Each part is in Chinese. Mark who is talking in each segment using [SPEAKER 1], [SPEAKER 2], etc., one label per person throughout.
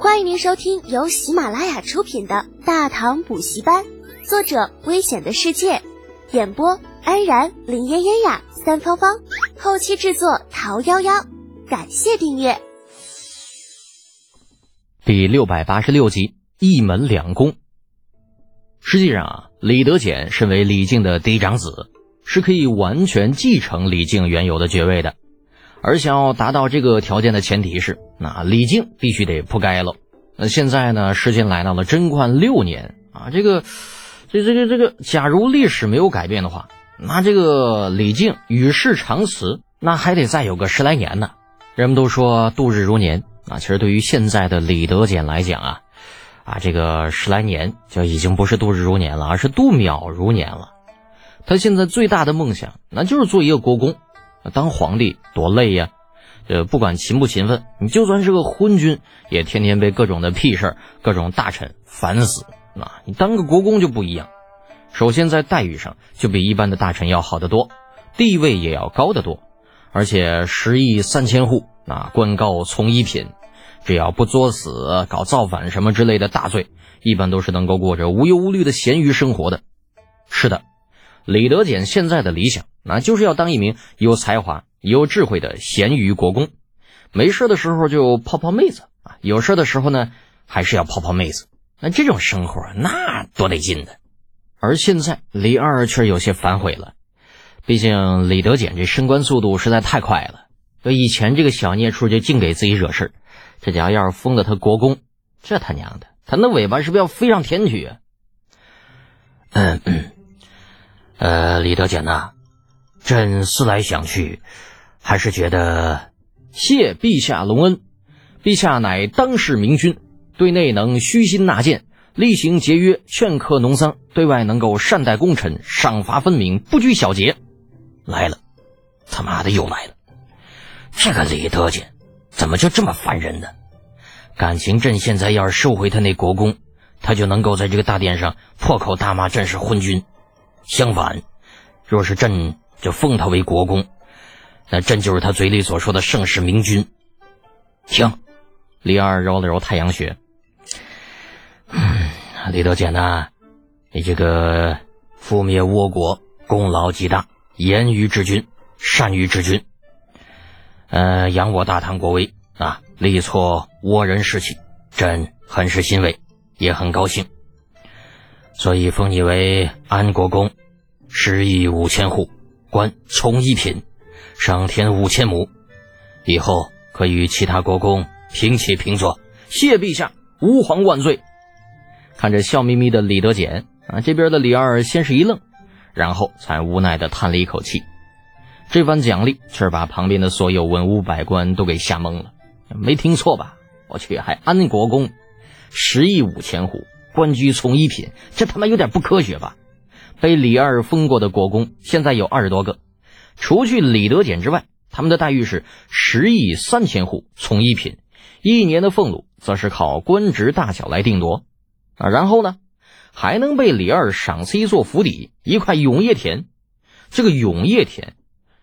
[SPEAKER 1] 欢迎您收听由喜马拉雅出品的《大唐补习班》，作者：危险的世界，演播：安然、林嫣嫣呀、三芳芳，后期制作：桃夭夭。感谢订阅。
[SPEAKER 2] 第六百八十六集，一门两公。实际上啊，李德俭身为李靖的嫡长子，是可以完全继承李靖原有的爵位的。而想要达到这个条件的前提是，那李靖必须得铺盖了。那现在呢，时间来到了贞观六年啊，这个，这这个这个，假如历史没有改变的话，那这个李靖与世长辞，那还得再有个十来年呢。人们都说度日如年啊，其实对于现在的李德俭来讲啊，啊，这个十来年就已经不是度日如年了，而是度秒如年了。他现在最大的梦想，那就是做一个国公。当皇帝多累呀，呃，不管勤不勤奋，你就算是个昏君，也天天被各种的屁事儿、各种大臣烦死。啊，你当个国公就不一样，首先在待遇上就比一般的大臣要好得多，地位也要高得多，而且十亿三千户，啊，官高从一品，只要不作死、搞造反什么之类的大罪，一般都是能够过着无忧无虑的闲鱼生活的。是的。李德俭现在的理想，那就是要当一名有才华、有智慧的咸鱼国公。没事的时候就泡泡妹子啊，有事的时候呢，还是要泡泡妹子。那这种生活那多得劲的。而现在李二却有些反悔了，毕竟李德俭这升官速度实在太快了。以前这个小孽畜就净给自己惹事这家伙要是封了他国公，这他娘的，他那尾巴是不是要飞上天去啊？嗯嗯。呃，李德俭呐，朕思来想去，还是觉得谢陛下隆恩。陛下乃当世明君，对内能虚心纳谏，厉行节约，劝课农桑；对外能够善待功臣，赏罚分明，不拘小节。来了，他妈的又来了！这个李德简怎么就这么烦人呢？感情朕现在要是收回他那国公，他就能够在这个大殿上破口大骂朕是昏君。相反，若是朕就封他为国公，那朕就是他嘴里所说的盛世明君。行，李二揉了揉太阳穴。李德俭呐，你这个覆灭倭国功劳极大，严于治军，善于治军，呃，扬我大唐国威啊，力挫倭人士气，朕很是欣慰，也很高兴。所以封你为安国公，十亿五千户，官从一品，赏田五千亩，以后可与其他国公平起平坐。谢陛下，吾皇万岁！看着笑眯眯的李德俭啊，这边的李二先是一愣，然后才无奈的叹了一口气。这番奖励却是把旁边的所有文武百官都给吓懵了。没听错吧？我去，还安国公，十亿五千户。官居从一品，这他妈有点不科学吧？被李二封过的国公现在有二十多个，除去李德俭之外，他们的待遇是十亿三千户从一品，一年的俸禄则是靠官职大小来定夺啊。然后呢，还能被李二赏赐一座府邸，一块永业田。这个永业田，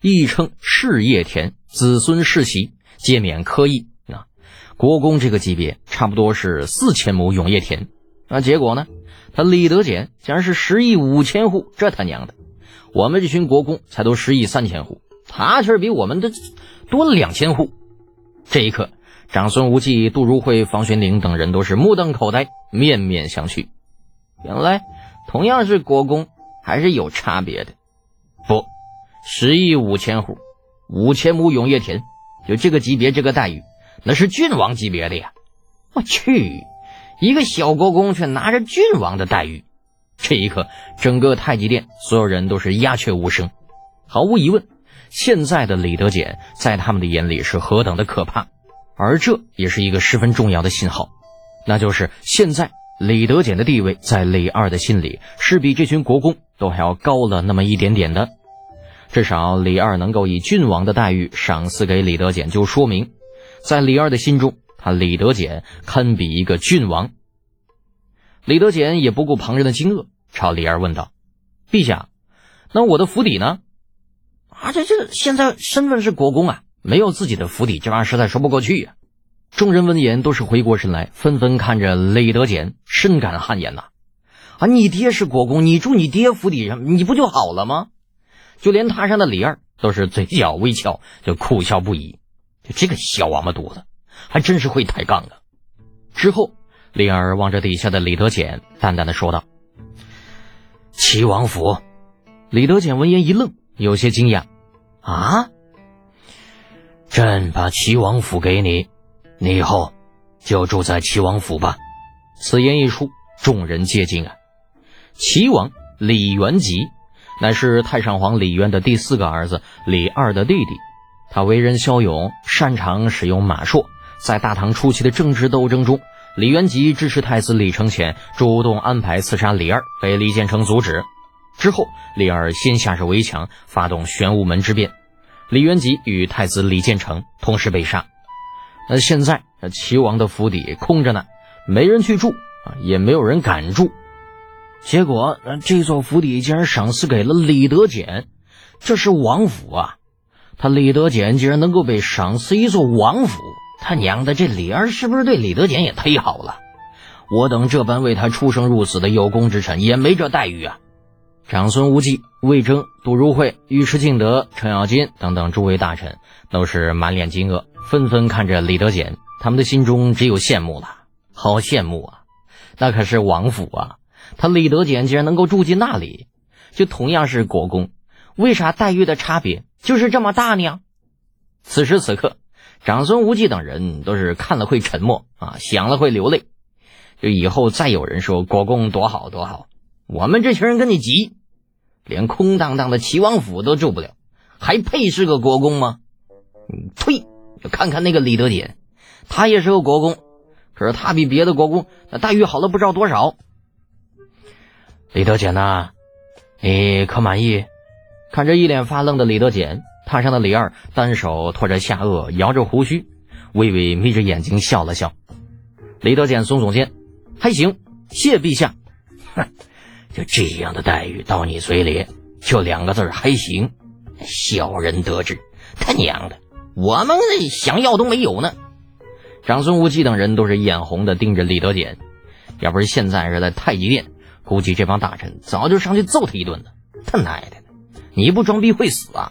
[SPEAKER 2] 亦称事业田，子孙世袭皆免科役啊。国公这个级别，差不多是四千亩永业田。那结果呢？他李德俭竟然是十亿五千户，这他娘的！我们这群国公才都十亿三千户，他却比我们的多了两千户。这一刻，长孙无忌、杜如晦、房玄龄等人都是目瞪口呆，面面相觑。原来，同样是国公，还是有差别的。不，十亿五千户，五千亩永业田，就这个级别，这个待遇，那是郡王级别的呀！我去！一个小国公却拿着郡王的待遇，这一刻，整个太极殿所有人都是鸦雀无声。毫无疑问，现在的李德俭在他们的眼里是何等的可怕，而这也是一个十分重要的信号，那就是现在李德俭的地位在李二的心里是比这群国公都还要高了那么一点点的。至少李二能够以郡王的待遇赏赐给李德俭，就说明在李二的心中。他李德俭堪比一个郡王。李德俭也不顾旁人的惊愕，朝李二问道：“陛下，那我的府邸呢？啊，这这现在身份是国公啊，没有自己的府邸，这玩意儿实在说不过去呀。”众人闻言都是回过神来，纷纷看着李德简，深感汗颜呐！啊，你爹是国公，你住你爹府邸上，你不就好了吗？就连榻上的李二都是嘴角微翘，就苦笑不已。就这个小王八犊子，还真是会抬杠啊！之后，李二望着底下的李德简，淡淡的说道：“齐王府。”李德简闻言一愣，有些惊讶：“啊？朕把齐王府给你，你以后就住在齐王府吧。”此言一出，众人皆惊啊！齐王李元吉。乃是太上皇李渊的第四个儿子李二的弟弟，他为人骁勇，擅长使用马术。在大唐初期的政治斗争中，李元吉支持太子李承乾主动安排刺杀李二，被李建成阻止。之后，李二先下手为强，发动玄武门之变，李元吉与太子李建成同时被杀。那现在齐王的府邸空着呢，没人去住啊，也没有人敢住。结果，这座府邸竟然赏赐给了李德简，这是王府啊！他李德简竟然能够被赏赐一座王府，他娘的，这李二是不是对李德俭也忒好了？我等这般为他出生入死的有功之臣，也没这待遇啊！长孙无忌、魏征、杜如晦、尉迟敬德、程咬金等等诸位大臣都是满脸惊愕，纷纷看着李德俭，他们的心中只有羡慕了，好羡慕啊！那可是王府啊！他李德俭竟然能够住进那里，就同样是国公，为啥待遇的差别就是这么大呢？此时此刻，长孙无忌等人都是看了会沉默啊，想了会流泪。就以后再有人说国公多好多好，我们这群人跟你急，连空荡荡的齐王府都住不了，还配是个国公吗？嗯呸！看看那个李德简，他也是个国公，可是他比别的国公那待遇好了不知道多少。李德简呐，你可满意？看着一脸发愣的李德简，榻上的李二单手托着下颚，摇着胡须，微微眯着眼睛笑了笑。李德简耸耸肩，还行，谢陛下。哼，就这样的待遇到你嘴里，就两个字还行。小人得志，他娘的，我们想要都没有呢。长孙无忌等人都是眼红的盯着李德简，要不是现在是在太极殿。估计这帮大臣早就上去揍他一顿了。他奶奶的，你不装逼会死啊！